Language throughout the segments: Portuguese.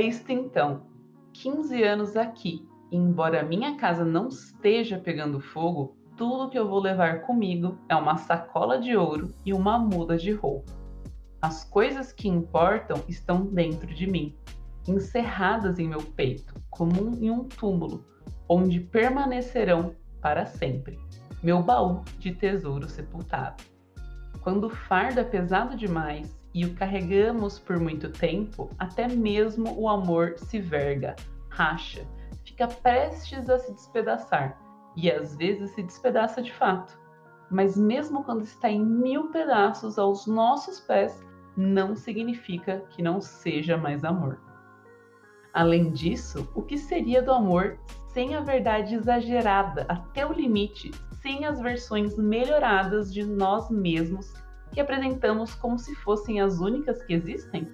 É isto então. 15 anos aqui. E embora minha casa não esteja pegando fogo, tudo que eu vou levar comigo é uma sacola de ouro e uma muda de roupa. As coisas que importam estão dentro de mim, encerradas em meu peito, como em um túmulo, onde permanecerão para sempre. Meu baú de tesouro sepultado. Quando o fardo é pesado demais e o carregamos por muito tempo, até mesmo o amor se verga, racha, fica prestes a se despedaçar e às vezes se despedaça de fato. Mas mesmo quando está em mil pedaços aos nossos pés, não significa que não seja mais amor. Além disso, o que seria do amor sem a verdade exagerada até o limite, sem as versões melhoradas de nós mesmos que apresentamos como se fossem as únicas que existem?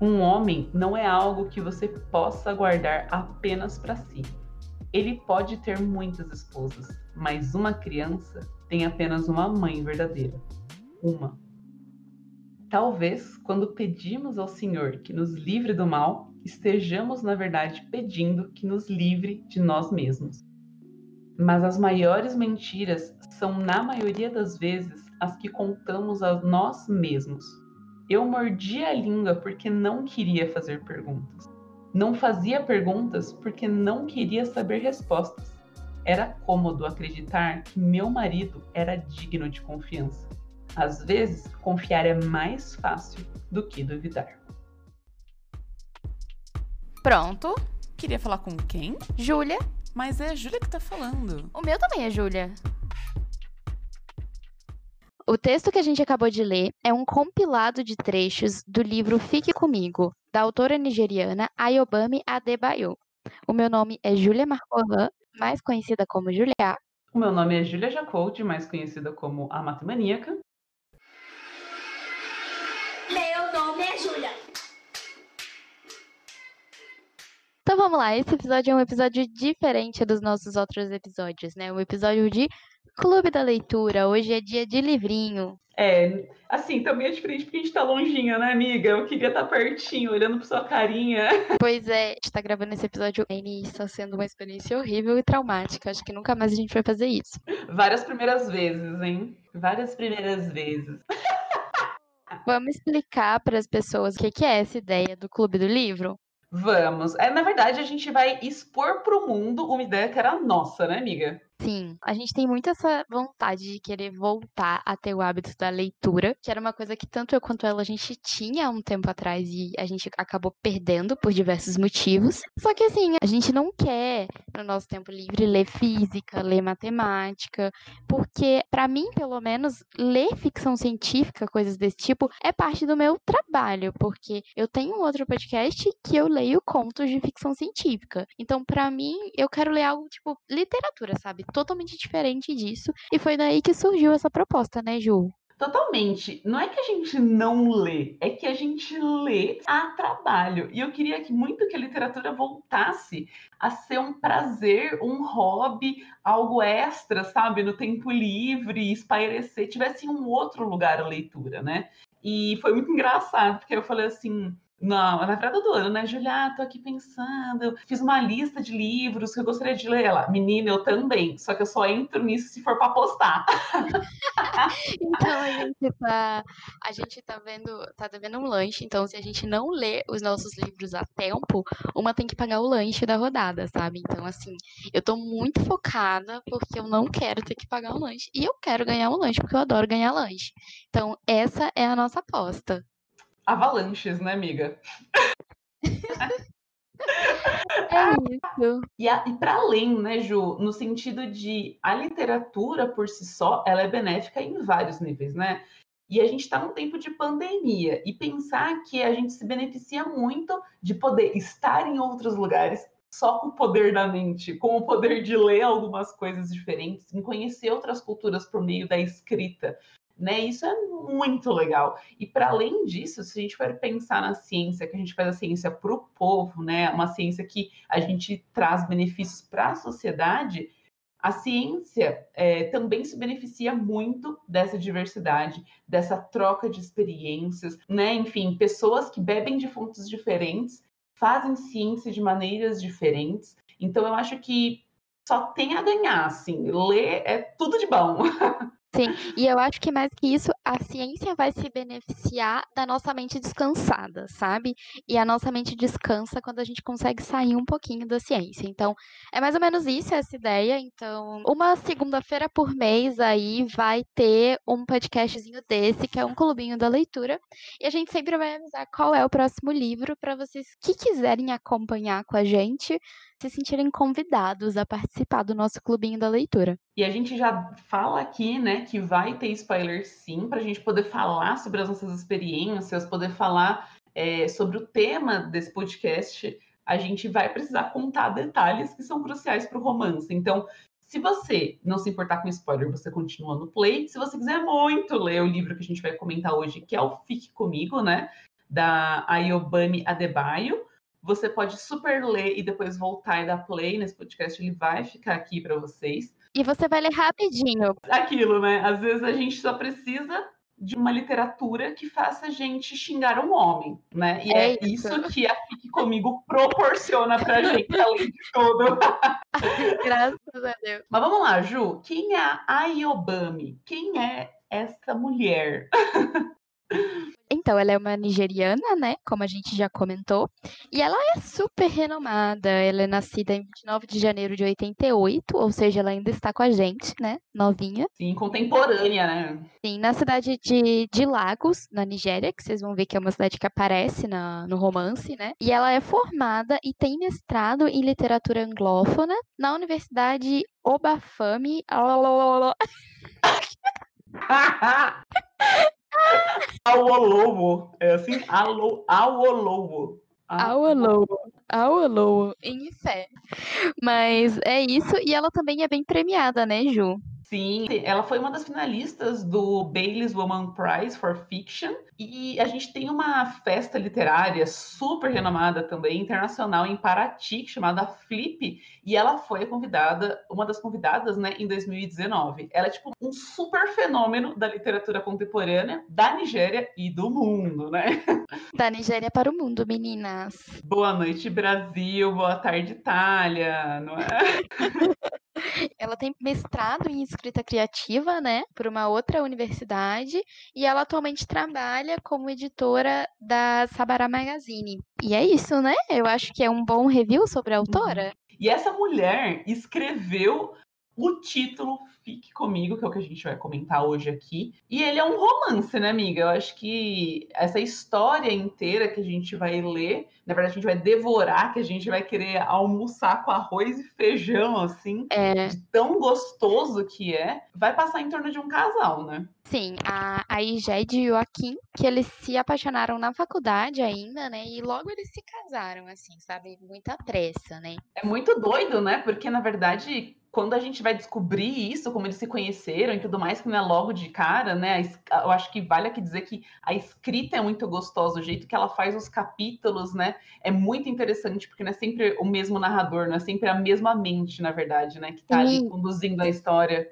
Um homem não é algo que você possa guardar apenas para si. Ele pode ter muitas esposas, mas uma criança tem apenas uma mãe verdadeira. Uma. Talvez, quando pedimos ao Senhor que nos livre do mal, estejamos, na verdade, pedindo que nos livre de nós mesmos. Mas as maiores mentiras são, na maioria das vezes, as que contamos a nós mesmos. Eu mordi a língua porque não queria fazer perguntas. Não fazia perguntas porque não queria saber respostas. Era cômodo acreditar que meu marido era digno de confiança. Às vezes, confiar é mais fácil do que duvidar. Pronto. Queria falar com quem? Júlia. Mas é a Júlia que tá falando. O meu também é Júlia. O texto que a gente acabou de ler é um compilado de trechos do livro Fique Comigo, da autora nigeriana Ayobami Adebayo. O meu nome é Júlia Marcolan, mais conhecida como Julia. O meu nome é Júlia Jacold, mais conhecida como a Matemaníaca. Meu nome é Júlia. Então vamos lá, esse episódio é um episódio diferente dos nossos outros episódios, né? Um episódio de Clube da Leitura. Hoje é dia de livrinho. É, assim, também é diferente porque a gente tá longinha, né, amiga? Eu queria estar tá pertinho, olhando pra sua carinha. Pois é, a gente tá gravando esse episódio e está sendo uma experiência horrível e traumática. Acho que nunca mais a gente vai fazer isso. Várias primeiras vezes, hein? Várias primeiras vezes. Vamos explicar para as pessoas o que é essa ideia do Clube do Livro? Vamos. É, na verdade, a gente vai expor para o mundo uma ideia que era nossa, né, amiga? Sim, a gente tem muito essa vontade de querer voltar a ter o hábito da leitura, que era uma coisa que tanto eu quanto ela a gente tinha há um tempo atrás e a gente acabou perdendo por diversos motivos. Só que assim, a gente não quer no nosso tempo livre ler física, ler matemática, porque para mim, pelo menos, ler ficção científica, coisas desse tipo, é parte do meu trabalho, porque eu tenho um outro podcast que eu leio contos de ficção científica. Então, para mim, eu quero ler algo tipo literatura, sabe? Totalmente diferente disso. E foi daí que surgiu essa proposta, né, Ju? Totalmente. Não é que a gente não lê, é que a gente lê a trabalho. E eu queria que muito que a literatura voltasse a ser um prazer, um hobby, algo extra, sabe, no tempo livre, espairecer, tivesse um outro lugar a leitura, né? E foi muito engraçado, porque eu falei assim, na, na virada do ano, né? Julia, tô aqui pensando, fiz uma lista de livros que eu gostaria de ler. Ela, menina, eu também, só que eu só entro nisso se for para postar. então a gente tá, a gente tá vendo, tá devendo um lanche, então se a gente não ler os nossos livros a tempo, uma tem que pagar o lanche da rodada, sabe? Então assim, eu tô muito focada porque eu não quero ter que pagar o lanche e eu quero ganhar um lanche porque eu adoro ganhar lanche. Então essa é a nossa aposta avalanches, né, amiga? É isso. E, e para além, né, Ju, no sentido de a literatura por si só, ela é benéfica em vários níveis, né? E a gente está num tempo de pandemia e pensar que a gente se beneficia muito de poder estar em outros lugares só com o poder da mente, com o poder de ler algumas coisas diferentes, em conhecer outras culturas por meio da escrita, né? Isso é muito legal. E para além disso, se a gente for pensar na ciência, que a gente faz a ciência para o povo, né? Uma ciência que a gente traz benefícios para a sociedade, a ciência é, também se beneficia muito dessa diversidade, dessa troca de experiências, né? Enfim, pessoas que bebem de fontes diferentes fazem ciência de maneiras diferentes. Então eu acho que só tem a ganhar, assim. Ler é tudo de bom. Sim, e eu acho que mais que isso, a ciência vai se beneficiar da nossa mente descansada, sabe? E a nossa mente descansa quando a gente consegue sair um pouquinho da ciência. Então, é mais ou menos isso essa ideia. Então, uma segunda-feira por mês aí vai ter um podcastzinho desse, que é um clubinho da leitura. E a gente sempre vai avisar qual é o próximo livro para vocês que quiserem acompanhar com a gente se sentirem convidados a participar do nosso clubinho da leitura. E a gente já fala aqui, né, que vai ter spoiler sim, para a gente poder falar sobre as nossas experiências, poder falar é, sobre o tema desse podcast. A gente vai precisar contar detalhes que são cruciais para o romance. Então, se você não se importar com spoiler, você continua no play. Se você quiser muito ler o livro que a gente vai comentar hoje, que é o Fique Comigo, né? Da Ayobami Adebayo, você pode super ler e depois voltar e dar play nesse podcast, ele vai ficar aqui para vocês. E você vai ler rapidinho. Aquilo, né? Às vezes a gente só precisa de uma literatura que faça a gente xingar um homem, né? E é, é isso. isso. que a Fique Comigo proporciona pra gente, além de tudo. Graças a Deus. Mas vamos lá, Ju. Quem é a Ayobami? Quem é essa mulher? Então, ela é uma nigeriana, né? Como a gente já comentou. E ela é super renomada. Ela é nascida em 29 de janeiro de 88, ou seja, ela ainda está com a gente, né? Novinha. Sim, contemporânea, né? Sim, na cidade de, de Lagos, na Nigéria, que vocês vão ver que é uma cidade que aparece na, no romance, né? E ela é formada e tem mestrado em literatura anglófona na Universidade Obafami. Auolowo. É assim? Auolowo. Auolowo. Auolowo. Em fé. Mas é isso. E ela também é bem premiada, né, Ju? Sim, ela foi uma das finalistas do Bailey's Woman Prize for Fiction e a gente tem uma festa literária super renomada também, internacional, em Paraty, chamada Flip, e ela foi convidada, uma das convidadas, né, em 2019. Ela é tipo um super fenômeno da literatura contemporânea da Nigéria e do mundo, né? Da Nigéria para o mundo, meninas. Boa noite, Brasil, boa tarde, Itália, não é? Ela tem mestrado em escrita criativa, né, por uma outra universidade, e ela atualmente trabalha como editora da Sabará Magazine. E é isso, né? Eu acho que é um bom review sobre a autora. Uhum. E essa mulher escreveu o título Fique Comigo, que é o que a gente vai comentar hoje aqui. E ele é um romance, né, amiga? Eu acho que essa história inteira que a gente vai ler, na verdade, a gente vai devorar, que a gente vai querer almoçar com arroz e feijão, assim, é. de tão gostoso que é, vai passar em torno de um casal, né? Sim, a, a Iged e o Joaquim, que eles se apaixonaram na faculdade ainda, né? E logo eles se casaram, assim, sabe? Muita pressa, né? É muito doido, né? Porque, na verdade, quando a gente vai descobrir isso, como eles se conheceram e tudo mais, que não é logo de cara, né? Eu acho que vale aqui dizer que a escrita é muito gostosa, o jeito que ela faz os capítulos, né? É muito interessante, porque não é sempre o mesmo narrador, não é sempre a mesma mente, na verdade, né? Que tá ali conduzindo a história.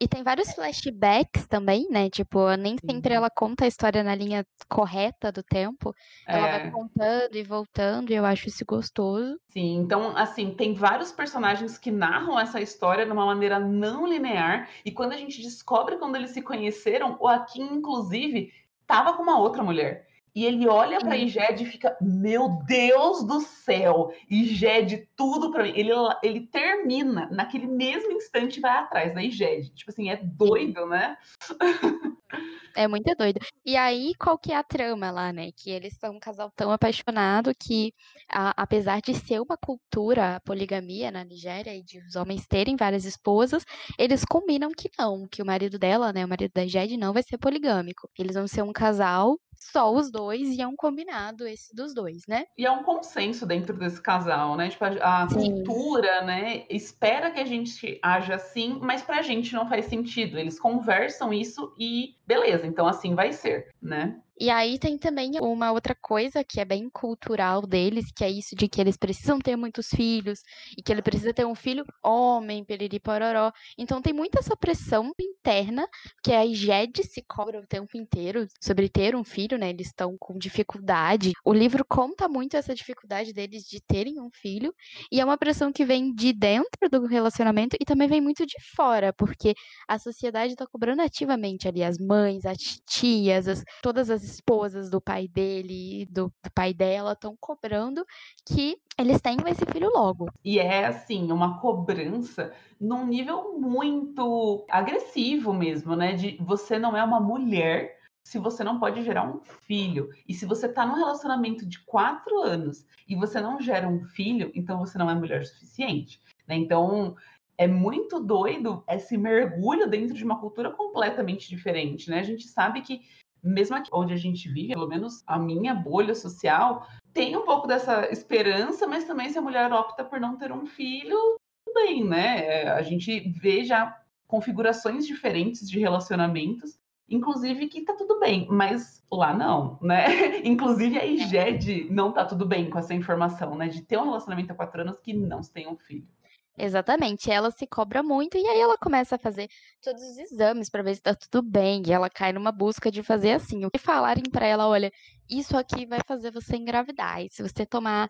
E tem vários flashbacks também, né? Tipo, nem sempre ela conta a história na linha correta do tempo. Ela vai é. contando e voltando, e eu acho isso gostoso. Sim, então, assim, tem vários personagens que narram essa história de uma maneira não linear. E quando a gente descobre quando eles se conheceram, o Akin, inclusive, estava com uma outra mulher. E ele olha para Iged e fica, meu Deus do céu, Iged, tudo para mim. Ele, ele termina naquele mesmo instante vai atrás da Iged. Tipo assim, é doido, né? É muito doido. E aí, qual que é a trama lá, né? Que eles são um casal tão apaixonado que, a, apesar de ser uma cultura poligamia na Nigéria e de os homens terem várias esposas, eles combinam que não, que o marido dela, né, o marido da Jed, não vai ser poligâmico. Eles vão ser um casal só os dois e é um combinado esse dos dois, né? E é um consenso dentro desse casal, né? Tipo, a, a cultura, né, espera que a gente haja assim, mas pra gente não faz sentido. Eles conversam isso e beleza, então assim vai ser, né? E aí tem também uma outra coisa que é bem cultural deles, que é isso de que eles precisam ter muitos filhos e que ele precisa ter um filho homem, periri pororó. Então tem muita essa pressão interna que a Igede se cobra o tempo inteiro sobre ter um filho, né? Eles estão com dificuldade. O livro conta muito essa dificuldade deles de terem um filho e é uma pressão que vem de dentro do relacionamento e também vem muito de fora, porque a sociedade está cobrando ativamente ali as mães, as tias, as, todas as esposas do pai dele e do, do pai dela estão cobrando que eles tenham esse filho logo. E é assim, uma cobrança num nível muito agressivo mesmo, né? De você não é uma mulher se você não pode gerar um filho. E se você tá num relacionamento de quatro anos e você não gera um filho, então você não é mulher suficiente. Né? Então, é muito doido esse mergulho dentro de uma cultura completamente diferente, né? A gente sabe que mesmo aqui onde a gente vive, pelo menos a minha bolha social, tem um pouco dessa esperança, mas também se a mulher opta por não ter um filho, bem, né? A gente vê já configurações diferentes de relacionamentos, inclusive que tá tudo bem, mas lá não, né? Inclusive a IGED não tá tudo bem com essa informação, né? De ter um relacionamento há quatro anos que não se tem um filho. Exatamente, ela se cobra muito e aí ela começa a fazer todos os exames para ver se tá tudo bem, e ela cai numa busca de fazer assim, o que falarem para ela, olha, isso aqui vai fazer você engravidar, e se você tomar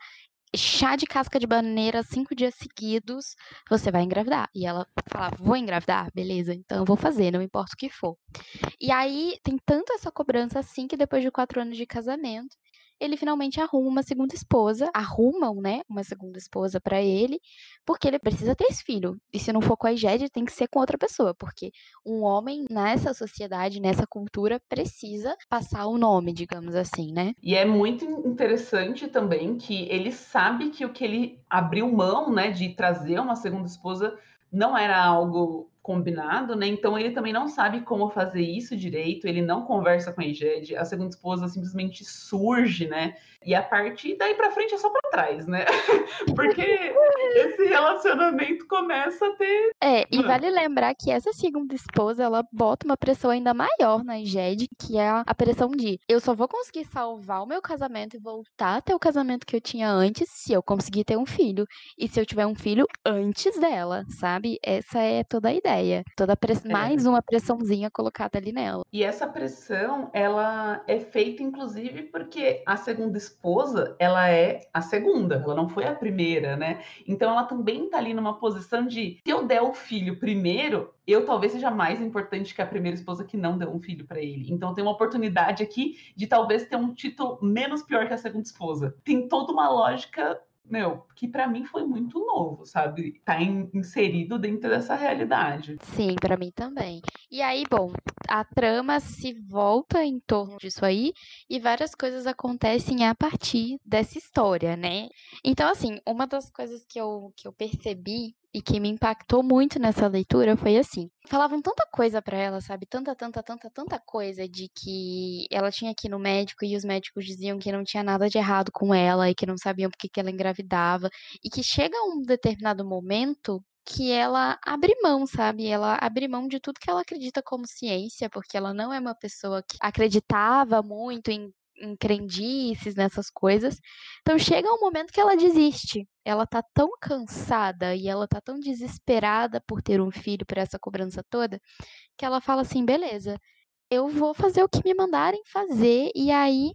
chá de casca de bananeira cinco dias seguidos, você vai engravidar. E ela fala, vou engravidar? Beleza, então eu vou fazer, não importa o que for. E aí tem tanto essa cobrança assim que depois de quatro anos de casamento, ele finalmente arruma uma segunda esposa, arrumam, né, uma segunda esposa para ele, porque ele precisa ter esse filho. E se não for com a Igede, tem que ser com outra pessoa, porque um homem nessa sociedade, nessa cultura, precisa passar o nome, digamos assim, né? E é muito interessante também que ele sabe que o que ele abriu mão, né, de trazer uma segunda esposa não era algo combinado, né? Então ele também não sabe como fazer isso direito, ele não conversa com a Egede, a segunda esposa simplesmente surge, né? E a partir daí para frente é só para trás, né? Porque esse relacionamento começa a ter. É, e vale lembrar que essa segunda esposa ela bota uma pressão ainda maior na Egede, que é a pressão de eu só vou conseguir salvar o meu casamento e voltar até o casamento que eu tinha antes se eu conseguir ter um filho. E se eu tiver um filho antes dela, sabe? Essa é toda a ideia ideia. Toda press... é. mais uma pressãozinha colocada ali nela. E essa pressão, ela é feita inclusive porque a segunda esposa, ela é a segunda, ela não foi a primeira, né? Então ela também tá ali numa posição de se eu der o filho primeiro, eu talvez seja mais importante que a primeira esposa que não deu um filho para ele. Então tem uma oportunidade aqui de talvez ter um título menos pior que a segunda esposa. Tem toda uma lógica meu, que para mim foi muito novo, sabe? Tá in, inserido dentro dessa realidade. Sim, para mim também. E aí, bom, a trama se volta em torno disso aí e várias coisas acontecem a partir dessa história, né? Então, assim, uma das coisas que eu, que eu percebi e que me impactou muito nessa leitura foi assim. Falavam tanta coisa para ela, sabe? Tanta, tanta, tanta, tanta coisa de que ela tinha que ir no médico e os médicos diziam que não tinha nada de errado com ela e que não sabiam porque que ela engravidava. E que chega um determinado momento que ela abre mão, sabe? Ela abre mão de tudo que ela acredita como ciência, porque ela não é uma pessoa que acreditava muito em em crendices, nessas coisas. Então chega um momento que ela desiste. Ela tá tão cansada e ela tá tão desesperada por ter um filho por essa cobrança toda, que ela fala assim: beleza, eu vou fazer o que me mandarem fazer, e aí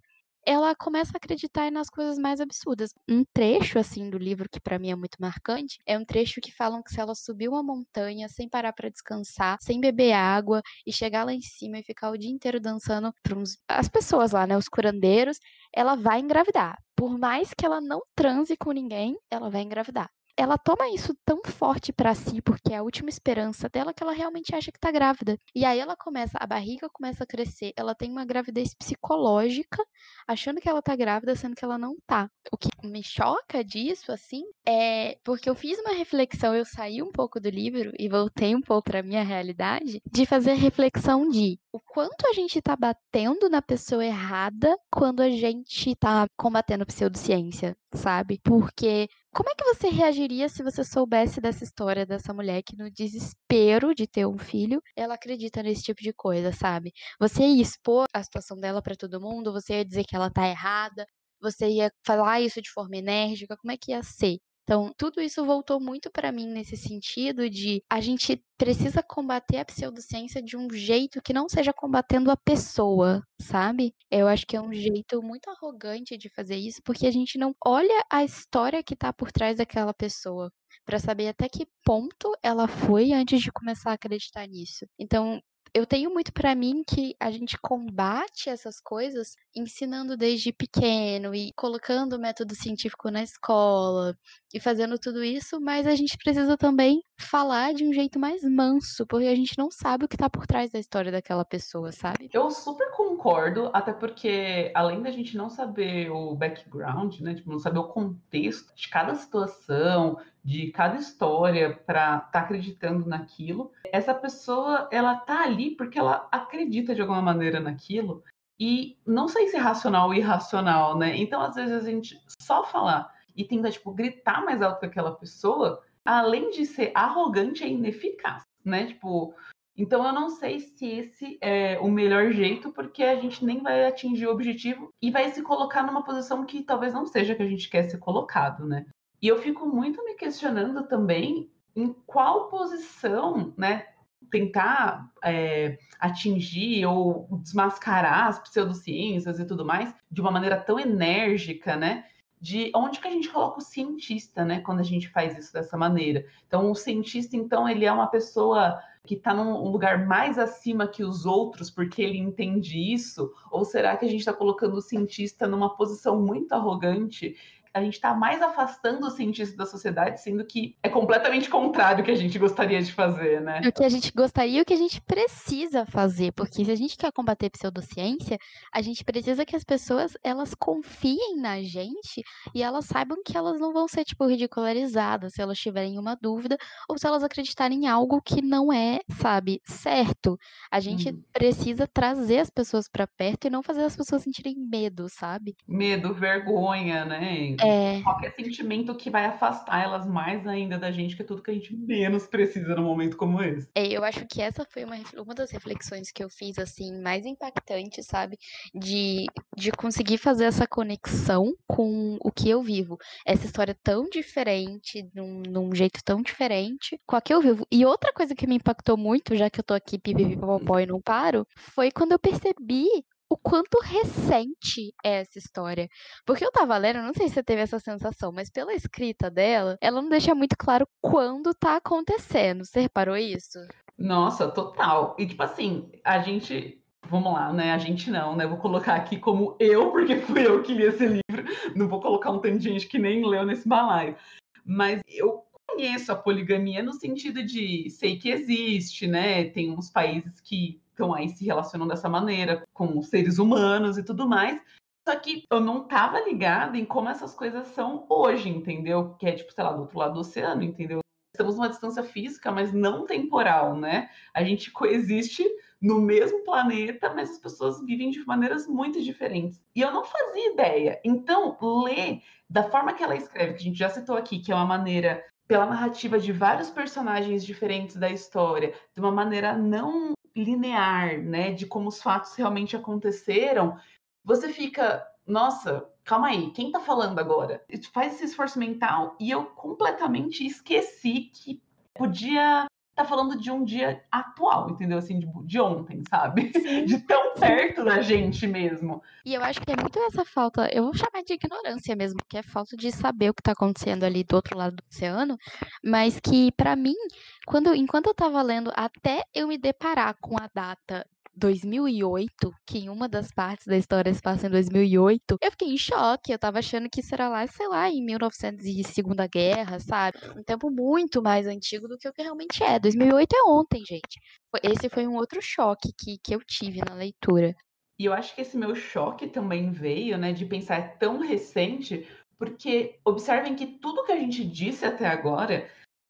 ela começa a acreditar nas coisas mais absurdas. Um trecho assim do livro que para mim é muito marcante é um trecho que falam que se ela subir uma montanha sem parar para descansar, sem beber água e chegar lá em cima e ficar o dia inteiro dançando para as pessoas lá, né, os curandeiros, ela vai engravidar. Por mais que ela não transe com ninguém, ela vai engravidar ela toma isso tão forte para si, porque é a última esperança dela, que ela realmente acha que tá grávida. E aí ela começa, a barriga começa a crescer, ela tem uma gravidez psicológica, achando que ela tá grávida, sendo que ela não tá. O que me choca disso, assim, é porque eu fiz uma reflexão, eu saí um pouco do livro e voltei um pouco para minha realidade, de fazer reflexão de o quanto a gente tá batendo na pessoa errada quando a gente tá combatendo pseudociência, sabe? Porque como é que você reagiria se você soubesse dessa história dessa mulher que, no desespero de ter um filho, ela acredita nesse tipo de coisa, sabe? Você ia expor a situação dela para todo mundo, você ia dizer que ela tá errada, você ia falar isso de forma enérgica, como é que ia ser? Então, tudo isso voltou muito para mim nesse sentido de a gente precisa combater a pseudociência de um jeito que não seja combatendo a pessoa, sabe? Eu acho que é um jeito muito arrogante de fazer isso, porque a gente não olha a história que tá por trás daquela pessoa para saber até que ponto ela foi antes de começar a acreditar nisso. Então, eu tenho muito para mim que a gente combate essas coisas ensinando desde pequeno e colocando o método científico na escola e fazendo tudo isso, mas a gente precisa também falar de um jeito mais manso, porque a gente não sabe o que tá por trás da história daquela pessoa, sabe? Eu super concordo, até porque além da gente não saber o background, né, tipo, não saber o contexto de cada situação, de cada história para estar tá acreditando naquilo, essa pessoa ela tá ali porque ela acredita de alguma maneira naquilo e não sei se é racional ou irracional, né? Então às vezes a gente só falar e tenta tipo gritar mais alto que aquela pessoa, além de ser arrogante, é ineficaz, né? Tipo, então eu não sei se esse é o melhor jeito, porque a gente nem vai atingir o objetivo e vai se colocar numa posição que talvez não seja que a gente quer ser colocado, né? E eu fico muito me questionando também em qual posição, né, tentar é, atingir ou desmascarar as pseudociências e tudo mais de uma maneira tão enérgica, né? De onde que a gente coloca o cientista, né? Quando a gente faz isso dessa maneira. Então, o cientista, então, ele é uma pessoa que está num lugar mais acima que os outros porque ele entende isso? Ou será que a gente está colocando o cientista numa posição muito arrogante a gente está mais afastando o cientista da sociedade, sendo que é completamente contrário o que a gente gostaria de fazer, né? O que a gente gostaria e o que a gente precisa fazer, porque se a gente quer combater pseudociência, a gente precisa que as pessoas elas confiem na gente e elas saibam que elas não vão ser tipo ridicularizadas se elas tiverem uma dúvida ou se elas acreditarem em algo que não é, sabe, certo. A gente hum. precisa trazer as pessoas para perto e não fazer as pessoas sentirem medo, sabe? Medo, vergonha, né? É... Qualquer sentimento que vai afastar elas mais ainda da gente, que é tudo que a gente menos precisa num momento como esse. É, eu acho que essa foi uma, uma das reflexões que eu fiz, assim, mais impactante, sabe? De, de conseguir fazer essa conexão com o que eu vivo. Essa história tão diferente, num, num jeito tão diferente, com a que eu vivo. E outra coisa que me impactou muito, já que eu tô aqui pipipipopó e não paro, foi quando eu percebi o quanto recente é essa história. Porque eu tava lendo, não sei se você teve essa sensação, mas pela escrita dela, ela não deixa muito claro quando tá acontecendo. Você reparou isso? Nossa, total. E tipo assim, a gente. Vamos lá, né? A gente não, né? Vou colocar aqui como eu, porque fui eu que li esse livro. Não vou colocar um tanto de gente que nem leu nesse balaio. Mas eu conheço a poligamia no sentido de sei que existe, né? Tem uns países que estão aí se relacionando dessa maneira com seres humanos e tudo mais. Só que eu não tava ligada em como essas coisas são hoje, entendeu? Que é tipo, sei lá, do outro lado do oceano, entendeu? Estamos numa distância física, mas não temporal, né? A gente coexiste no mesmo planeta, mas as pessoas vivem de maneiras muito diferentes. E eu não fazia ideia. Então, ler da forma que ela escreve, que a gente já citou aqui, que é uma maneira pela narrativa de vários personagens diferentes da história, de uma maneira não linear, né, de como os fatos realmente aconteceram, você fica, nossa, calma aí, quem tá falando agora? Faz esse esforço mental e eu completamente esqueci que podia tá falando de um dia atual, entendeu? Assim, de, de ontem, sabe? De tão perto da gente mesmo. E eu acho que é muito essa falta, eu vou chamar de ignorância mesmo, que é falta de saber o que tá acontecendo ali do outro lado do oceano, mas que para mim, quando enquanto eu tava lendo, até eu me deparar com a data 2008, que em uma das partes da história se passa em 2008, eu fiquei em choque. Eu tava achando que era lá, sei lá, em 1900 e Segunda Guerra, sabe? Um tempo muito mais antigo do que o que realmente é. 2008 é ontem, gente. Esse foi um outro choque que, que eu tive na leitura. E eu acho que esse meu choque também veio, né, de pensar tão recente, Porque observem que tudo que a gente disse até agora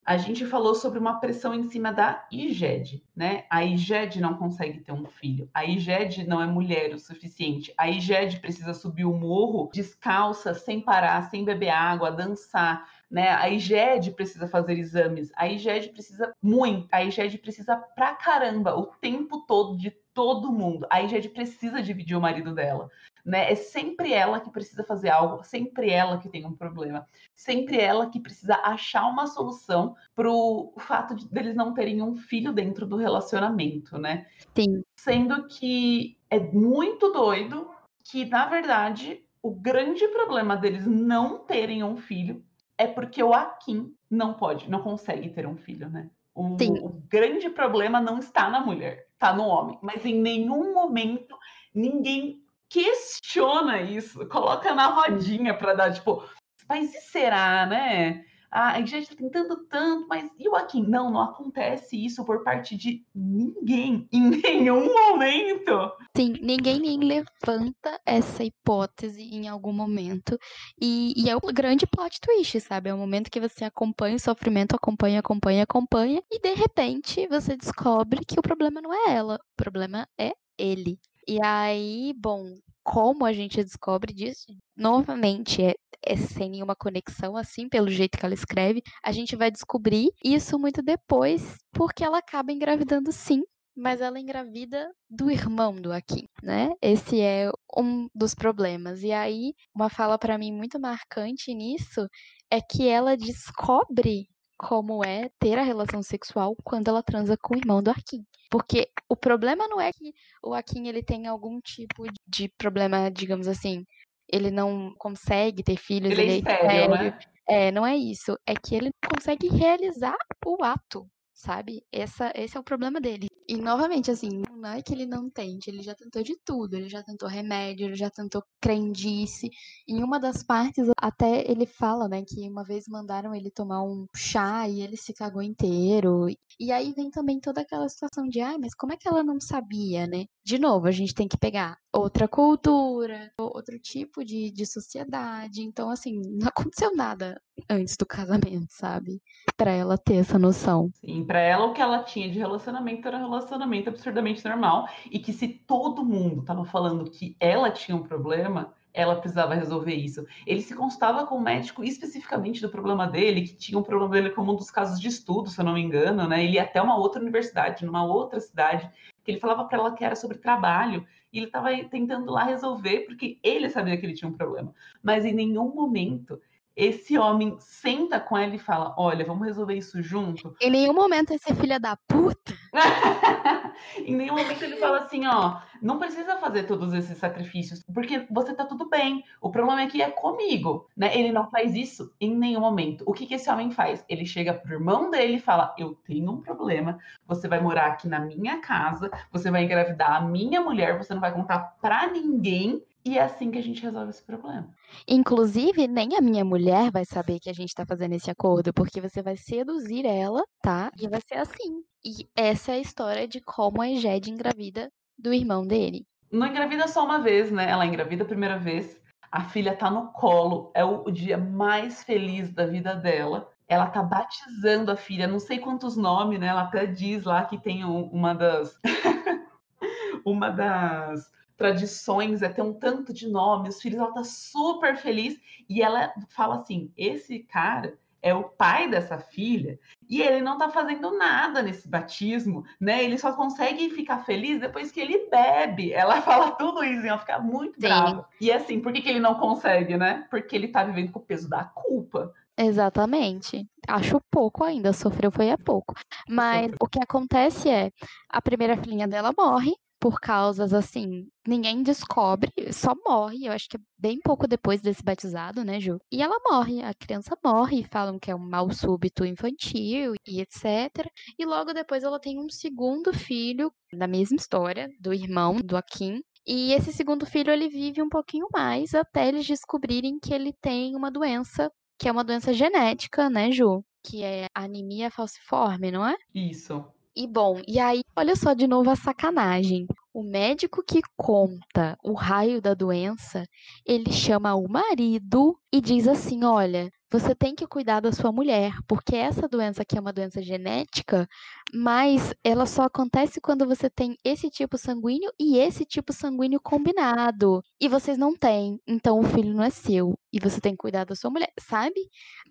a gente falou sobre uma pressão em cima da IGED, né? A IGED não consegue ter um filho, a IGED não é mulher o suficiente, a IGED precisa subir o morro descalça, sem parar, sem beber água, dançar, né? A IGED precisa fazer exames, a IGED precisa muito, a IGED precisa pra caramba, o tempo todo de todo mundo. A IGED precisa dividir o marido dela né? É sempre ela que precisa fazer algo, sempre ela que tem um problema, sempre ela que precisa achar uma solução para o fato de deles não terem um filho dentro do relacionamento, né? Sim. Sendo que é muito doido que, na verdade, o grande problema deles não terem um filho é porque o Akin não pode, não consegue ter um filho, né? O, o, grande problema não está na mulher, está no homem. Mas em nenhum momento ninguém questiona isso, coloca na rodinha para dar, tipo, mas e será, né? Ah, a gente está tentando tanto, mas e o Akin? Não, não acontece isso por parte de ninguém, em nenhum momento. Sim, ninguém nem levanta essa hipótese em algum momento. E, e é um grande plot twist, sabe? É o um momento que você acompanha o sofrimento, acompanha, acompanha, acompanha, e de repente você descobre que o problema não é ela, o problema é ele. E aí, bom, como a gente descobre disso? Novamente, é, é, sem nenhuma conexão, assim, pelo jeito que ela escreve, a gente vai descobrir isso muito depois, porque ela acaba engravidando sim, mas ela engravida do irmão do Akin, né? Esse é um dos problemas. E aí, uma fala para mim muito marcante nisso é que ela descobre como é ter a relação sexual quando ela transa com o irmão do Akin. Porque o problema não é que o Akin ele tem algum tipo de problema, digamos assim, ele não consegue ter filhos, ele, é ele é estéreo, né? É, não é isso. É que ele não consegue realizar o ato sabe? Essa, esse é o problema dele. E novamente, assim, não é que ele não tente, ele já tentou de tudo. Ele já tentou remédio, ele já tentou crendice. Em uma das partes, até ele fala, né, que uma vez mandaram ele tomar um chá e ele se cagou inteiro. E aí vem também toda aquela situação de, ah, mas como é que ela não sabia, né? De novo, a gente tem que pegar outra cultura, outro tipo de, de sociedade. Então, assim, não aconteceu nada antes do casamento, sabe? Para ela ter essa noção. Sim, para ela o que ela tinha de relacionamento era um relacionamento absurdamente normal e que se todo mundo tava falando que ela tinha um problema, ela precisava resolver isso. Ele se constava com o médico especificamente do problema dele, que tinha um problema dele como um dos casos de estudo, se eu não me engano, né? Ele ia até uma outra universidade, numa outra cidade, que ele falava para ela que era sobre trabalho, e ele estava tentando lá resolver, porque ele sabia que ele tinha um problema. Mas em nenhum momento esse homem senta com ela e fala: Olha, vamos resolver isso junto. Em nenhum momento esse filho da puta. em nenhum momento ele fala assim: Ó, não precisa fazer todos esses sacrifícios, porque você tá tudo bem. O problema aqui é comigo, né? Ele não faz isso em nenhum momento. O que, que esse homem faz? Ele chega pro irmão dele e fala: Eu tenho um problema, você vai morar aqui na minha casa, você vai engravidar a minha mulher, você não vai contar pra ninguém e é assim que a gente resolve esse problema. Inclusive, nem a minha mulher vai saber que a gente tá fazendo esse acordo, porque você vai seduzir ela, tá? E vai ser assim. E essa é a história de como a Egede engravida do irmão dele. Não engravida só uma vez, né? Ela engravida a primeira vez, a filha tá no colo, é o dia mais feliz da vida dela. Ela tá batizando a filha, não sei quantos nomes, né? Ela até diz lá que tem uma das. uma das tradições, é ter um tanto de nome, os filhos, ela tá super feliz e ela fala assim: esse cara é o pai dessa filha e ele não tá fazendo nada nesse batismo, né? Ele só consegue ficar feliz depois que ele bebe. Ela fala tudo isso e ela fica muito Sim. brava. E assim, por que, que ele não consegue, né? Porque ele tá vivendo com o peso da culpa. Exatamente. Acho pouco ainda, sofreu foi há pouco. Mas o que acontece é, a primeira filhinha dela morre, por causas assim, ninguém descobre, só morre, eu acho que é bem pouco depois desse batizado, né, Ju? E ela morre, a criança morre, falam que é um mal súbito infantil e etc. E logo depois ela tem um segundo filho, da mesma história, do irmão do Akin. E esse segundo filho ele vive um pouquinho mais até eles descobrirem que ele tem uma doença, que é uma doença genética, né, Ju? Que é anemia falciforme, não é? Isso. E bom, e aí, olha só de novo a sacanagem. O médico que conta o raio da doença, ele chama o marido e diz assim: olha, você tem que cuidar da sua mulher, porque essa doença aqui é uma doença genética, mas ela só acontece quando você tem esse tipo sanguíneo e esse tipo sanguíneo combinado. E vocês não têm, então o filho não é seu. E você tem que cuidar da sua mulher, sabe?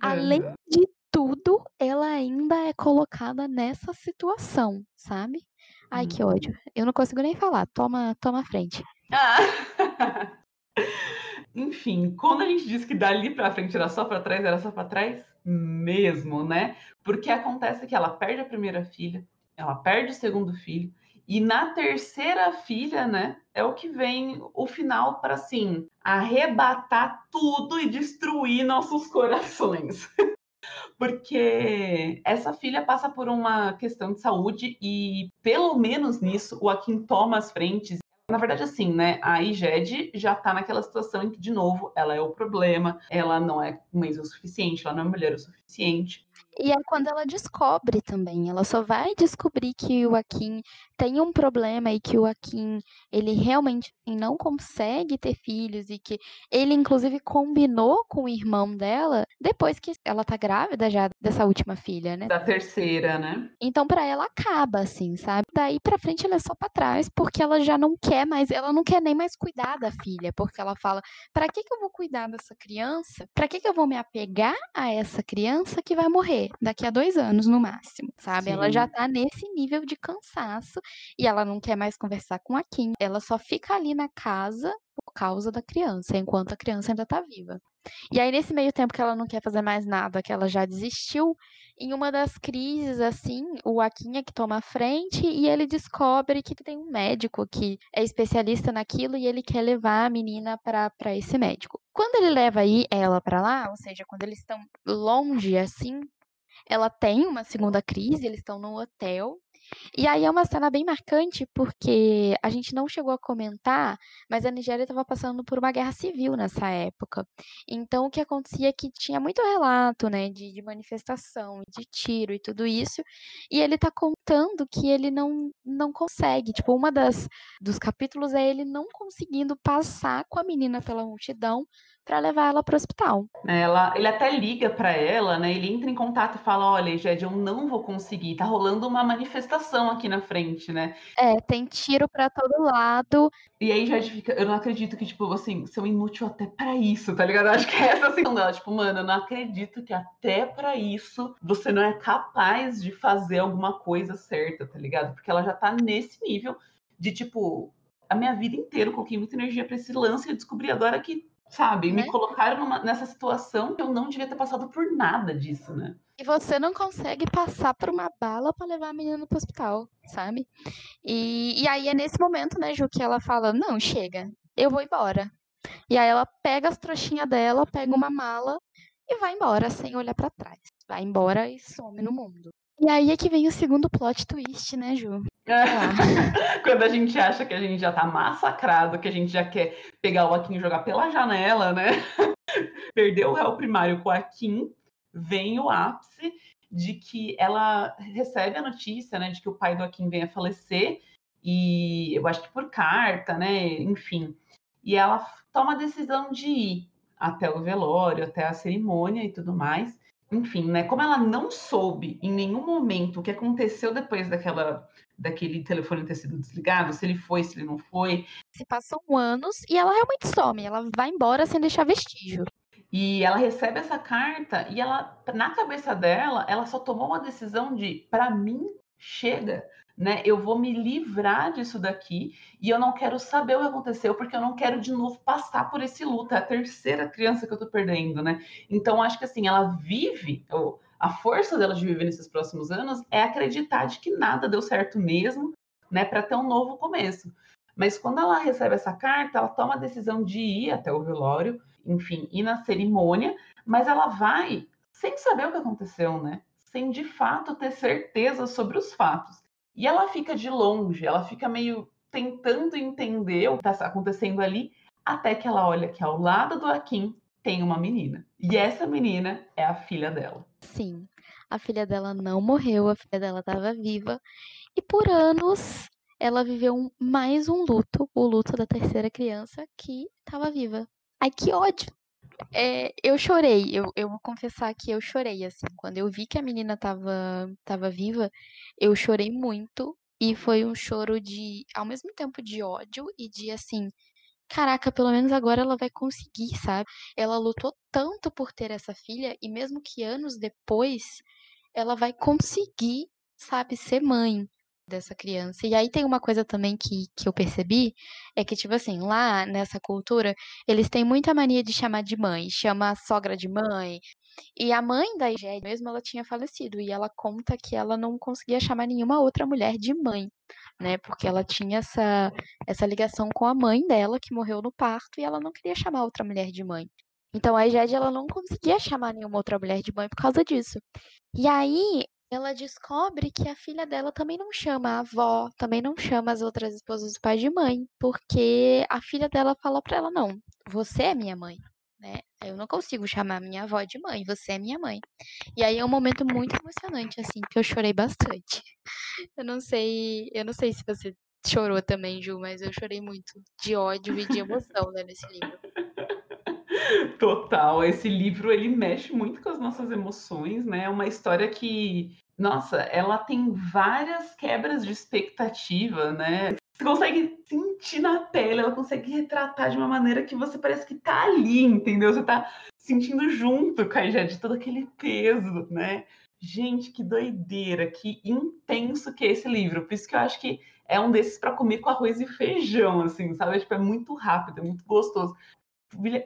Além Aham. de tudo, ela ainda é colocada nessa situação, sabe? Ai, que Uhum. ódio. Eu não consigo nem falar. Toma, toma a frente. Ah! Enfim, quando a gente diz que dali pra frente era só pra trás, era só pra trás mesmo, né? Porque acontece que ela perde a primeira filha, ela perde o segundo filho, e na terceira filha, né, é o que vem o final para assim, arrebatar tudo e destruir nossos corações. Porque essa filha passa por uma questão de saúde e, pelo menos nisso, o Akin toma as frentes. Na verdade, assim, né? A Iged já tá naquela situação em que, de novo, ela é o problema, ela não é mãe o suficiente, ela não é mulher o suficiente. E é quando ela descobre também. Ela só vai descobrir que o Akin tem um problema e que o Akin ele realmente assim, não consegue ter filhos e que ele inclusive combinou com o irmão dela depois que ela tá grávida já dessa última filha, né? Da terceira, né? Então para ela acaba assim, sabe? Daí para frente ela é só para trás porque ela já não quer mais, ela não quer nem mais cuidar da filha, porque ela fala: "Para que que eu vou cuidar dessa criança? Para que que eu vou me apegar a essa criança que vai morrer daqui a dois anos no máximo?", sabe? Ela já Sim. tá nesse nível de cansaço e ela não quer mais conversar com a Kim. Ela só fica ali na casa por causa da criança, enquanto a criança ainda tá viva. E aí nesse meio tempo que ela não quer fazer mais nada, que ela já desistiu, em uma das crises, assim, o Akin é que toma a frente e ele descobre que tem um médico que é especialista naquilo e ele quer levar a menina para esse médico. Quando ele leva aí ela para lá, ou seja, quando eles estão longe assim, ela tem uma segunda crise, eles estão num hotel. E aí é uma cena bem marcante porque a gente não chegou a comentar, mas a Nigéria estava passando por uma guerra civil nessa época. Então o que acontecia é que tinha muito relato, né, de, de manifestação, de tiro e tudo isso. E ele tá contando que ele não não consegue, tipo, uma das dos capítulos é ele não conseguindo passar com a menina pela multidão para levar ela para o hospital. Ela, ele até liga para ela, né? Ele entra em contato e fala: Olha, Jed, eu não vou conseguir. Tá rolando uma manifestação aqui na frente, né? É, tem tiro para todo lado. E aí Jed fica, eu não acredito que, tipo, assim, sou inútil até para isso, tá ligado? Eu acho que é essa a sensação dela. Tipo, mano, eu não acredito que até para isso você não é capaz de fazer alguma coisa certa, tá ligado? Porque ela já tá nesse nível de, tipo, a minha vida inteira eu coloquei muita energia para esse lance e eu descobri agora que sabe? Me Né? colocaram numa- nessa situação que eu não devia ter passado por nada disso, né? E você não consegue passar por uma bala para levar a menina pro hospital, sabe? E, e aí é nesse momento, né, Ju, que ela fala: Não, chega, eu vou embora. E aí ela pega as trouxinhas dela, pega uma mala e vai embora, sem olhar para trás. Vai embora e some no mundo. E aí é que vem o segundo plot twist, né, Ju? Quando a gente acha que a gente já tá massacrado, que a gente já quer pegar o Akin e jogar pela janela, né? Perder o réu primário com o Akin, vem o ápice de que ela recebe a notícia, né, de que o pai do Akin vem a falecer, e eu acho que por carta, né, enfim. E ela toma a decisão de ir até o velório, até a cerimônia e tudo mais. Enfim, né, como ela não soube em nenhum momento o que aconteceu depois daquela daquele telefone ter sido desligado, se ele foi, se ele não foi. Se passam anos e ela realmente some, ela vai embora sem deixar vestígio. E ela recebe essa carta e ela, na cabeça dela, ela só tomou uma decisão de, para mim, chega, né? Eu vou me livrar disso daqui e eu não quero saber o que aconteceu porque eu não quero de novo passar por esse luto. É a terceira criança que eu tô perdendo, né? Então acho que assim, ela vive, ou a força dela de viver nesses próximos anos é acreditar de que nada deu certo mesmo, né, para ter um novo começo. Mas quando ela recebe essa carta, ela toma a decisão de ir até o velório, enfim, ir na cerimônia, mas ela vai sem saber o que aconteceu, né? Sem de fato ter certeza sobre os fatos. E ela fica de longe, ela fica meio tentando entender o que está acontecendo ali, até que ela olha que ao lado do Akin tem uma menina. E essa menina é a filha dela. Sim, a filha dela não morreu, a filha dela estava viva. E por anos ela viveu mais um luto, o luto da terceira criança que estava viva. Ai, que ódio! É, eu chorei, eu, eu vou confessar que eu chorei, assim. Quando eu vi que a menina tava, tava viva, eu chorei muito. E foi um choro de, ao mesmo tempo, de ódio e de, assim, caraca, pelo menos agora ela vai conseguir, sabe? Ela lutou tanto por ter essa filha e mesmo que anos depois, ela vai conseguir, sabe, ser mãe dessa criança. E aí tem uma coisa também que, que eu percebi, é que, tipo assim, lá nessa cultura, eles têm muita mania de chamar de mãe, chama a sogra de mãe. E a mãe da Igéia mesmo, ela tinha falecido, e ela conta que ela não conseguia chamar nenhuma outra mulher de mãe, né? Porque ela tinha essa, essa ligação com a mãe dela, que morreu no parto, e ela não queria chamar outra mulher de mãe. Então a Igéia, ela não conseguia chamar nenhuma outra mulher de mãe por causa disso. E aí, ela descobre que a filha dela também não chama a avó, também não chama as outras esposas do pai de mãe, porque a filha dela fala pra ela: não, você é minha mãe, né? Eu não consigo chamar minha avó de mãe, você é minha mãe. E aí é um momento muito emocionante, assim, que eu chorei bastante. Eu não sei, eu não sei se você chorou também, Ju, mas eu chorei muito de ódio e de emoção né, nesse livro. Total, esse livro ele mexe muito com as nossas emoções, né? É uma história que, nossa, ela tem várias quebras de expectativa, né? Você consegue sentir na pele, ela consegue retratar de uma maneira que você parece que tá ali, entendeu? Você tá sentindo junto com a de todo aquele peso, né? Gente, que doideira, que intenso que é esse livro. Por isso que eu acho que é um desses para comer com arroz e feijão, assim, sabe? Tipo, é muito rápido, é muito gostoso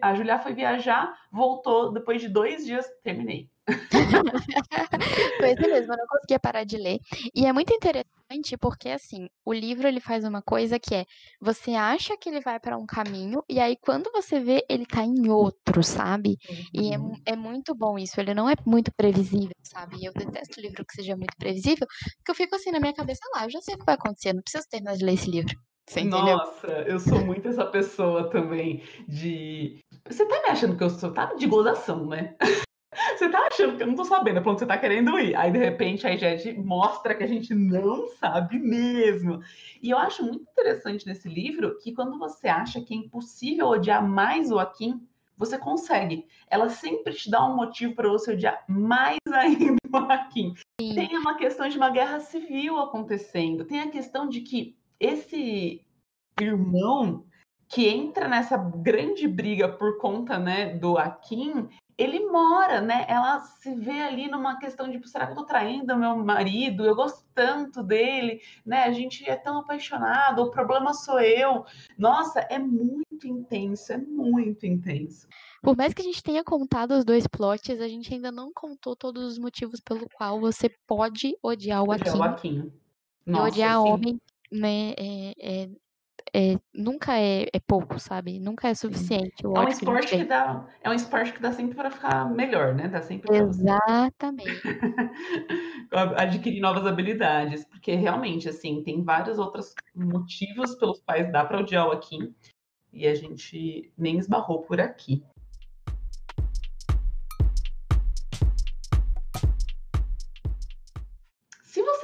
a Julia foi viajar, voltou, depois de dois dias, terminei. pois é mesmo, eu não conseguia parar de ler. E é muito interessante porque, assim, o livro ele faz uma coisa que é, você acha que ele vai para um caminho, e aí quando você vê, ele tá em outro, sabe? E é, uhum. é muito bom isso, ele não é muito previsível, sabe? E eu detesto livro que seja muito previsível, porque eu fico assim na minha cabeça, lá, eu já sei o que vai acontecer, não preciso terminar de ler esse livro. Você Nossa, eu sou muito essa pessoa também de. Você tá me achando que eu sou. Tá de gozação, né? Você tá achando que eu não tô sabendo pra onde você tá querendo ir. Aí, de repente, a gente mostra que a gente não sabe mesmo. E eu acho muito interessante nesse livro que quando você acha que é impossível odiar mais o Akin, você consegue. Ela sempre te dá um motivo para você odiar mais ainda o Akin. Tem uma questão de uma guerra civil acontecendo. Tem a questão de que esse irmão que entra nessa grande briga por conta, né, do Akin, ele mora, né? Ela se vê ali numa questão de, será que eu tô traindo meu marido? Eu gosto tanto dele, né? A gente é tão apaixonado, o problema sou eu. Nossa, é muito intenso, é muito intenso. Por mais que a gente tenha contado os dois plots, a gente ainda não contou todos os motivos pelo qual você pode odiar o Akin. Odiar o Akin. Nossa, e odiar sim. homem né, é, é, é, nunca é, é, pouco, sabe? Nunca é suficiente. é um esporte que, que, dá, é um esporte que dá sempre para ficar melhor, né? Dá sempre Exatamente. adquirir novas habilidades, porque realmente assim tem vários outros motivos pelos quais dá para odiar o Akin e a gente nem esbarrou por aqui.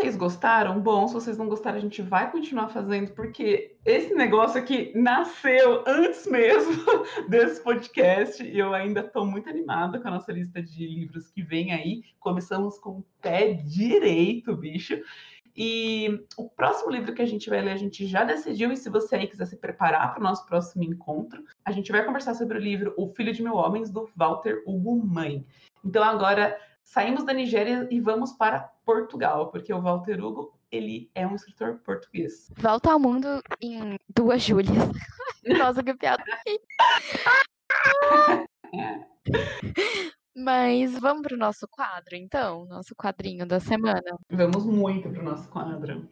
Vocês gostaram, bom. Se vocês não gostaram, a gente vai continuar fazendo, porque esse negócio aqui nasceu antes mesmo desse podcast. E eu ainda estou muito animada com a nossa lista de livros que vem aí. Começamos com o pé direito, bicho. E o próximo livro que a gente vai ler, a gente já decidiu, e se você aí quiser se preparar para o nosso próximo encontro, a gente vai conversar sobre o livro O Filho de Mil Homens, do Walter Hugo Mãe. Então agora saímos da Nigéria e vamos para Portugal, porque o Walter Hugo, ele é um escritor português. Volta ao mundo em duas Júlias. Nossa, que piada. Mas vamos para o nosso quadro, então? Nosso quadrinho da semana. Vamos muito para o nosso quadro.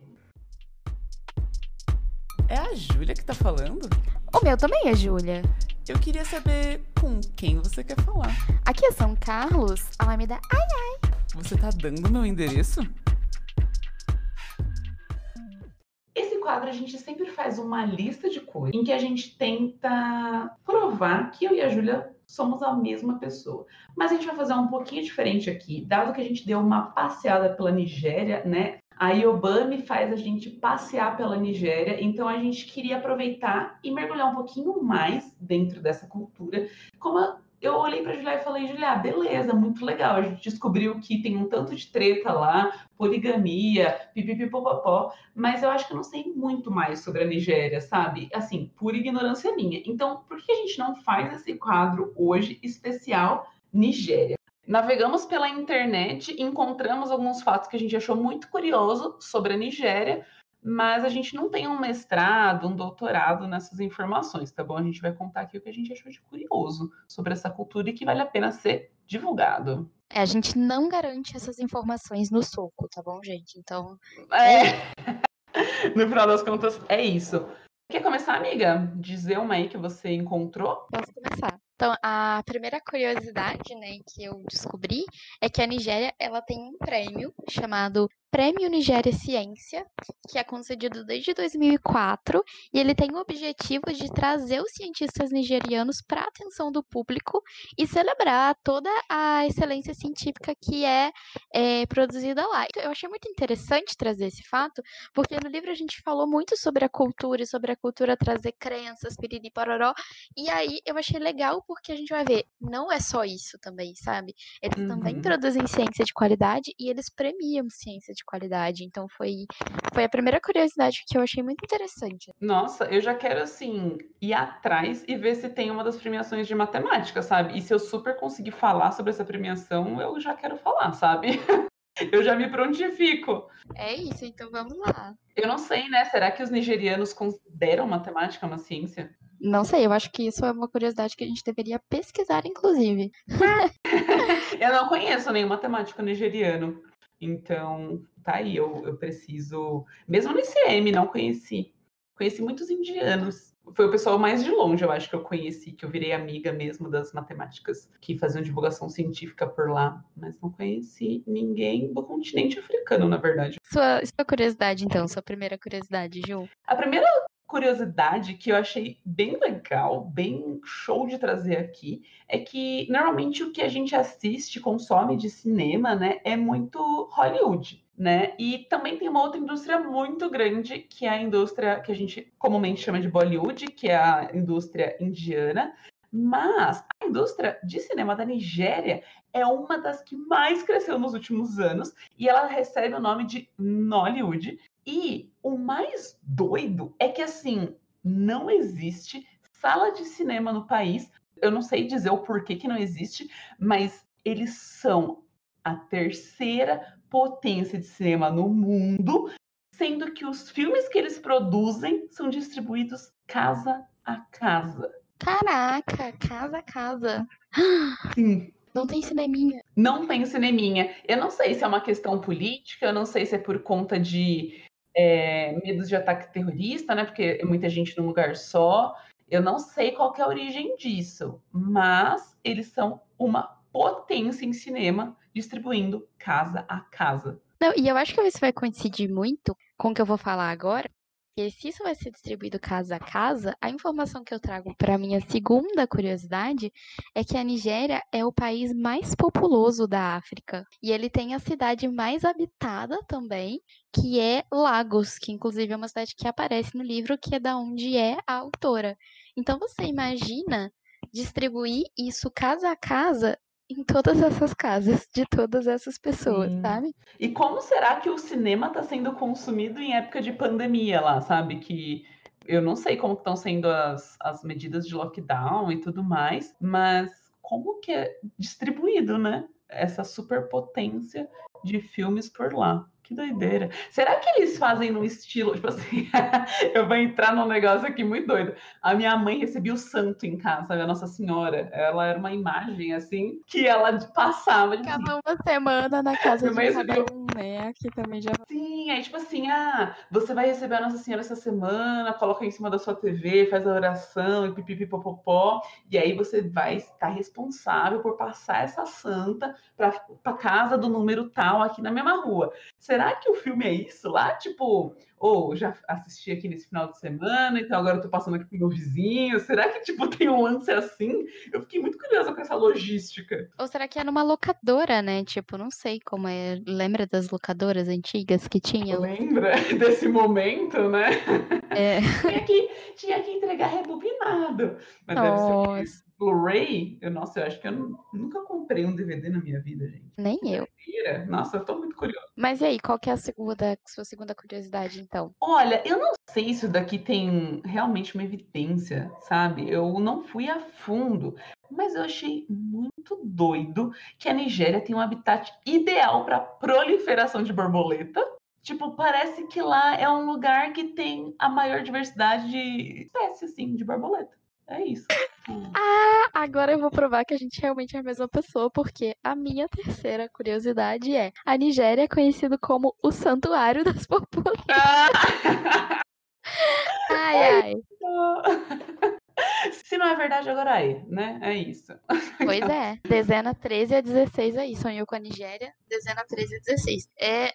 É a Júlia que tá falando? O meu também é Júlia. Eu queria saber com quem você quer falar. Aqui é São Carlos, Alameda Ai Ai. Você tá dando meu endereço? Esse quadro a gente sempre faz uma lista de coisas em que a gente tenta provar que eu e a Júlia somos a mesma pessoa. Mas a gente vai fazer um pouquinho diferente aqui, dado que a gente deu uma passeada pela Nigéria, né? A Yobami faz a gente passear pela Nigéria, então a gente queria aproveitar e mergulhar um pouquinho mais dentro dessa cultura. Como eu olhei para Julia e falei, Julia, beleza, muito legal. A gente descobriu que tem um tanto de treta lá, poligamia, pipipipopopó, mas eu acho que eu não sei muito mais sobre a Nigéria, sabe? Assim, por ignorância minha. Então, por que a gente não faz esse quadro hoje especial Nigéria? Navegamos pela internet, encontramos alguns fatos que a gente achou muito curioso sobre a Nigéria, mas a gente não tem um mestrado, um doutorado nessas informações, tá bom? A gente vai contar aqui o que a gente achou de curioso sobre essa cultura e que vale a pena ser divulgado. É, a gente não garante essas informações no soco, tá bom, gente? Então. É. no final das contas, é isso. Quer começar, amiga? Dizer uma aí que você encontrou? Posso começar. Então, a primeira curiosidade, né, que eu descobri é que a Nigéria, ela tem um prêmio chamado Prêmio Nigéria Ciência, que é concedido desde 2004, e ele tem o objetivo de trazer os cientistas nigerianos para a atenção do público e celebrar toda a excelência científica que é, é, produzida lá. Então, eu achei muito interessante trazer esse fato, porque no livro a gente falou muito sobre a cultura e sobre a cultura trazer crenças, piriri, pororó, e aí eu achei legal porque a gente vai ver, não é só isso também, sabe? Eles uhum. também produzem ciência de qualidade e eles premiam ciência de qualidade. Então foi, foi a primeira curiosidade que eu achei muito interessante. Nossa, eu já quero assim ir atrás e ver se tem uma das premiações de matemática, sabe? E se eu super conseguir falar sobre essa premiação, eu já quero falar, sabe? Eu já me prontifico. É isso, então vamos lá. Eu não sei, né? Será que os nigerianos consideram matemática uma ciência? Não sei, eu acho que isso é uma curiosidade que a gente deveria pesquisar, inclusive. eu não conheço nenhum matemático nigeriano. Então, tá aí, eu, eu preciso. Mesmo no ICM, não conheci. Conheci muitos indianos. Foi o pessoal mais de longe, eu acho que eu conheci, que eu virei amiga mesmo das matemáticas que faziam divulgação científica por lá. Mas não conheci ninguém do continente africano, na verdade. Sua, sua curiosidade, então, sua primeira curiosidade, Ju? A primeira curiosidade que eu achei bem legal, bem show de trazer aqui, é que normalmente o que a gente assiste, consome de cinema, né, é muito Hollywood, né? E também tem uma outra indústria muito grande, que é a indústria que a gente comumente chama de Bollywood, que é a indústria indiana. Mas a indústria de cinema da Nigéria é uma das que mais cresceu nos últimos anos e ela recebe o nome de Nollywood, e o mais doido é que, assim, não existe sala de cinema no país. Eu não sei dizer o porquê que não existe, mas eles são a terceira potência de cinema no mundo, sendo que os filmes que eles produzem são distribuídos casa a casa. Caraca, casa a casa. Sim. Não tem cineminha. Não tem cineminha. Eu não sei se é uma questão política, eu não sei se é por conta de é, medos de ataque terrorista, né? Porque é muita gente num lugar só. Eu não sei qual é a origem disso, mas eles são uma potência em cinema, distribuindo casa a casa. Não, e eu acho que isso vai coincidir muito com o que eu vou falar agora, porque se isso vai ser distribuído casa a casa, a informação que eu trago para minha segunda curiosidade é que a Nigéria é o país mais populoso da África. E ele tem a cidade mais habitada também, que é Lagos, que inclusive é uma cidade que aparece no livro, que é da onde é a autora. Então você imagina distribuir isso casa a casa em todas essas casas de todas essas pessoas, Sim. sabe? E como será que o cinema está sendo consumido em época de pandemia lá, sabe? Que eu não sei como estão sendo as, as medidas de lockdown e tudo mais, mas como que é distribuído, né? Essa superpotência de filmes por lá. Que doideira. Será que eles fazem no estilo, tipo assim, eu vou entrar num negócio aqui muito doido. A minha mãe recebia o santo em casa, a Nossa Senhora. Ela era uma imagem, assim, que ela passava. Cada assim. uma semana na casa de cada um, né? Aqui também já... Sim, aí tipo assim, ah, você vai receber a Nossa Senhora essa semana, coloca em cima da sua TV, faz a oração e pipipipopopó, e aí você vai estar responsável por passar essa santa para casa do número tal aqui na mesma rua. Você será que o filme é isso lá? Tipo, ou já assisti aqui nesse final de semana, então agora eu tô passando aqui pro meu vizinho. Será que, tipo, tem um lance assim? Eu fiquei muito curiosa com essa logística. Ou será que é numa locadora, né? Tipo, não sei como é. Lembra das locadoras antigas que tinham? Lembra desse momento, né? É. tinha, que, tinha que entregar rebobinado. Mas deve ser Nossa, Blu-ray. Eu, nossa, eu acho que eu nu- nunca comprei um DVD na minha vida, gente. nem eu. Nossa, eu tô muito curiosa. Mas e aí, qual que é a segunda, sua segunda curiosidade, então? Olha, eu não sei se isso daqui tem realmente uma evidência, sabe? Eu não fui a fundo, mas eu achei muito doido que a Nigéria tem um habitat ideal para proliferação de borboleta. Tipo, parece que lá é um lugar que tem a maior diversidade de espécies, assim, de borboleta. É isso. Ah, agora eu vou provar que a gente realmente é a mesma pessoa, porque a minha terceira curiosidade é: a Nigéria é conhecido como o santuário das borboletas. Ah! Ai, ai. Se não é verdade, agora é, né? É isso. Pois é. Dezena 13 a 16 aí. Sonhou com a Nigéria. Dezena 13 a 16. É,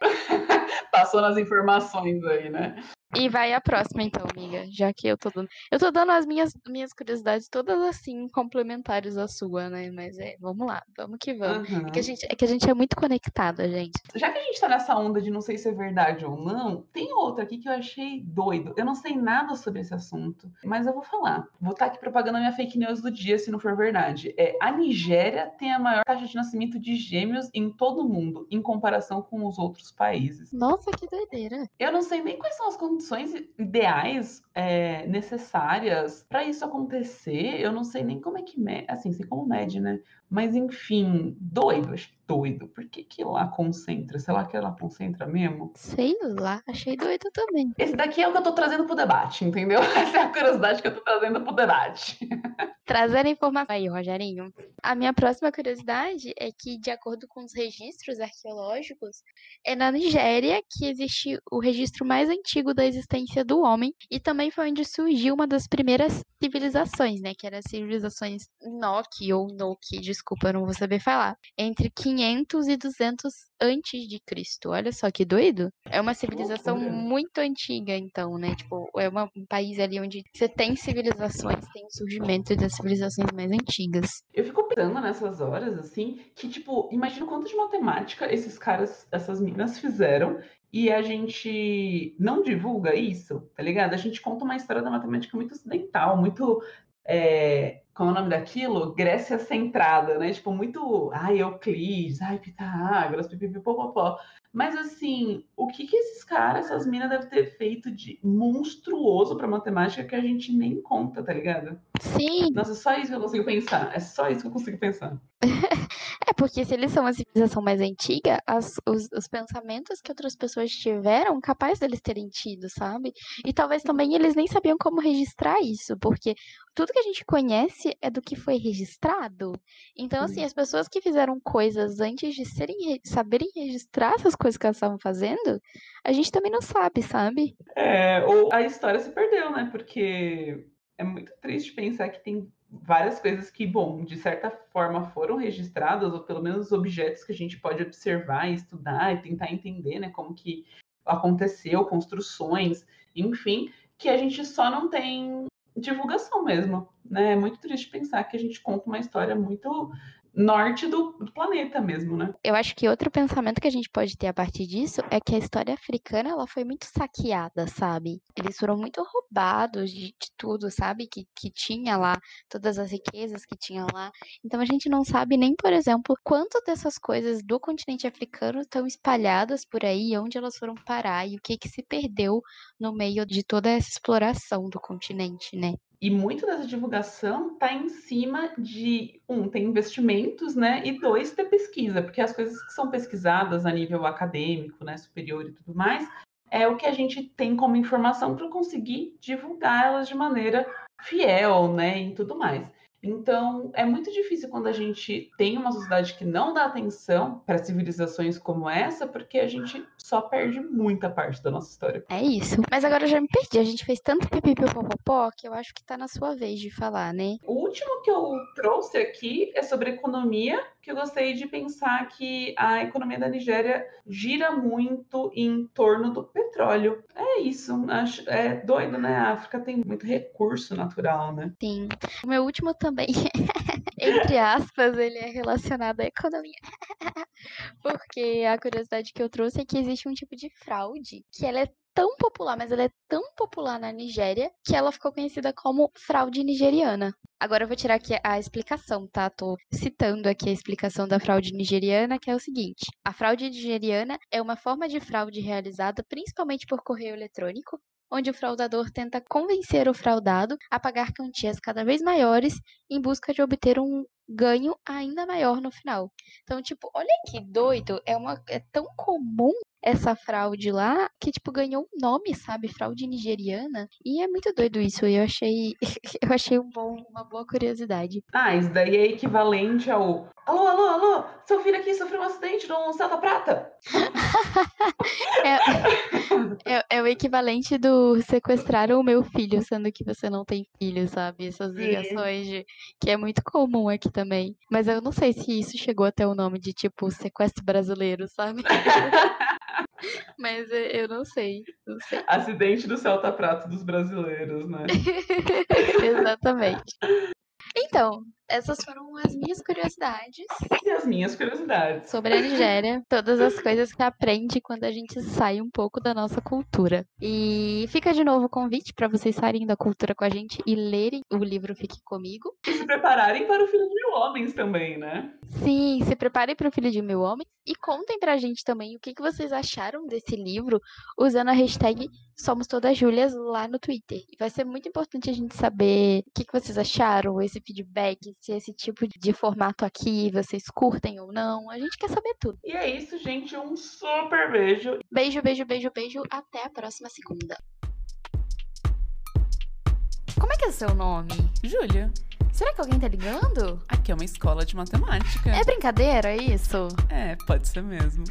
Passou nas informações aí, né? E vai a próxima, então, amiga. Já que eu tô dando. Eu tô dando as minhas, minhas curiosidades todas assim, complementares à sua, né? Mas é, vamos lá, vamos que vamos. Aham. É que a gente, é que a gente é muito conectada, gente. Já que a gente tá nessa onda de não sei se é verdade ou não, tem outra aqui que eu achei doido. Eu não sei nada sobre esse assunto, mas eu vou falar. Vou estar aqui propagando a minha fake news do dia, se não for verdade. É, a Nigéria tem a maior taxa de nascimento de gêmeos em todo o mundo, em comparação com os outros países. Nossa, que doideira. Eu não sei nem quais são as condições ideais, é, necessárias para isso acontecer. Eu não sei nem como é que mede, assim, sei como mede, né? Mas enfim, doido, acho doido. Por que que lá concentra? Sei lá que ela concentra mesmo? Sei lá, achei doido também. Esse daqui é o que eu tô trazendo pro debate, entendeu? Essa é a curiosidade que eu tô trazendo pro debate. Trazendo informação aí, Rogerinho. A minha próxima curiosidade é que, de acordo com os registros arqueológicos, é na Nigéria que existe o registro mais antigo da existência do homem e também foi onde surgiu uma das primeiras civilizações, né? Que eram as civilizações Noki ou Noki, desculpa, eu não vou saber falar. Entre 500 e 200 antes de Cristo. Olha só que doido. É uma civilização loucura. muito antiga, então, né? Tipo, é uma- um país ali onde você tem civilizações, tem o surgimento das civilizações mais antigas. Eu fico pensando nessas horas, assim, que, tipo, imagina o quanto de matemática esses caras, essas meninas fizeram e a gente não divulga isso, tá ligado? A gente conta uma história da matemática muito ocidental, muito. É, como é o nome daquilo? Grécia centrada, né? Tipo, muito. Ai, Euclides, ai, Pitágoras, pipipipopopó. Mas, assim, o que que esses caras, essas minas, devem ter feito de monstruoso pra matemática que a gente nem conta, tá ligado? Sim, Nossa, só isso que eu consigo pensar. É só isso que eu consigo pensar. é porque se eles são uma civilização mais antiga, as- os, os pensamentos que outras pessoas tiveram, capaz deles terem tido, sabe? E talvez também eles nem sabiam como registrar isso, porque tudo que a gente conhece é do que foi registrado. Então, assim, Sim. as pessoas que fizeram coisas antes de serem, re- saberem registrar essas coisas que elas estavam fazendo, a gente também não sabe, sabe? É, ou a história se perdeu, né? Porque é muito triste pensar que tem várias coisas que, bom, de certa forma foram registradas, ou pelo menos objetos que a gente pode observar, estudar e tentar entender, né, como que aconteceu, construções, enfim, que a gente só não tem divulgação mesmo, né? É muito triste pensar que a gente conta uma história muito norte do, do planeta mesmo, né? Eu acho que outro pensamento que a gente pode ter a partir disso é que a história africana ela foi muito saqueada, sabe? Eles foram muito roubados de, de tudo, sabe? Que, que tinha lá, todas as riquezas que tinha lá. Então a gente não sabe nem, por exemplo, quanto dessas coisas do continente africano estão espalhadas por aí, onde elas foram parar e o que que se perdeu no meio de toda essa exploração do continente, né? E muito dessa divulgação está em cima de, um, ter investimentos, né? E dois, ter pesquisa, porque as coisas que são pesquisadas a nível acadêmico, né, superior e tudo mais, é o que a gente tem como informação para conseguir divulgar elas de maneira fiel, né? E tudo mais. Então, é muito difícil quando a gente tem uma sociedade que não dá atenção para civilizações como essa, porque a gente só perde muita parte da nossa história. É isso. Mas agora eu já me perdi. A gente fez tanto pipipipopopó que eu acho que tá na sua vez de falar, né? O último que eu trouxe aqui é sobre economia que eu gostei de pensar que a economia da Nigéria gira muito em torno do petróleo. É isso, acho, é doido, né? A África tem muito recurso natural, né? Sim. O meu último também, entre aspas, ele é relacionado à economia. Porque a curiosidade que eu trouxe é que existe um tipo de fraude que ela é tão popular, mas ela é tão popular na Nigéria que ela ficou conhecida como fraude nigeriana. Agora eu vou tirar aqui a explicação, tá? Tô citando aqui a explicação da fraude nigeriana, que é o seguinte: a fraude nigeriana é uma forma de fraude realizada principalmente por correio eletrônico, onde o fraudador tenta convencer o fraudado a pagar quantias cada vez maiores em busca de obter um ganho ainda maior no final. Então, tipo, olha que doido, é uma é tão comum essa fraude lá que tipo ganhou um nome, sabe, fraude nigeriana. E é muito doido isso. E eu achei eu achei um bom, uma boa curiosidade. Ah, isso daí é equivalente ao Alô, alô, alô, seu filho aqui sofreu um acidente no Celta Prata. é, é, é, o equivalente do sequestraram o meu filho, sendo que você não tem filho, sabe? Essas ligações de, que é muito comum aqui também. Mas eu não sei se isso chegou até o nome de tipo sequestro brasileiro, sabe? Mas eu não sei, não sei. Acidente do Celta Prata dos brasileiros, né? Exatamente. Então, essas foram as minhas curiosidades. E as minhas curiosidades. Sobre a Nigéria. Todas as coisas que aprende quando a gente sai um pouco da nossa cultura. E fica de novo o convite para vocês saírem da cultura com a gente e lerem o livro Fique Comigo. E se prepararem para o Filho de Mil Homens também, né? Sim, se preparem para o Filho de Mil Homens. E contem pra gente também o que, que vocês acharam desse livro usando a hashtag Somos Todas Júlias lá no Twitter. E vai ser muito importante a gente saber o que, que vocês acharam, esse feedback, se esse tipo de formato aqui vocês curtem ou não. A gente quer saber tudo. E é isso, gente. Um super beijo. Beijo, beijo, beijo, beijo. Até a próxima segunda. Como é que é o seu nome? Júlia. Será que alguém tá ligando? Aqui é uma escola de matemática. É brincadeira, é isso? É, pode ser mesmo.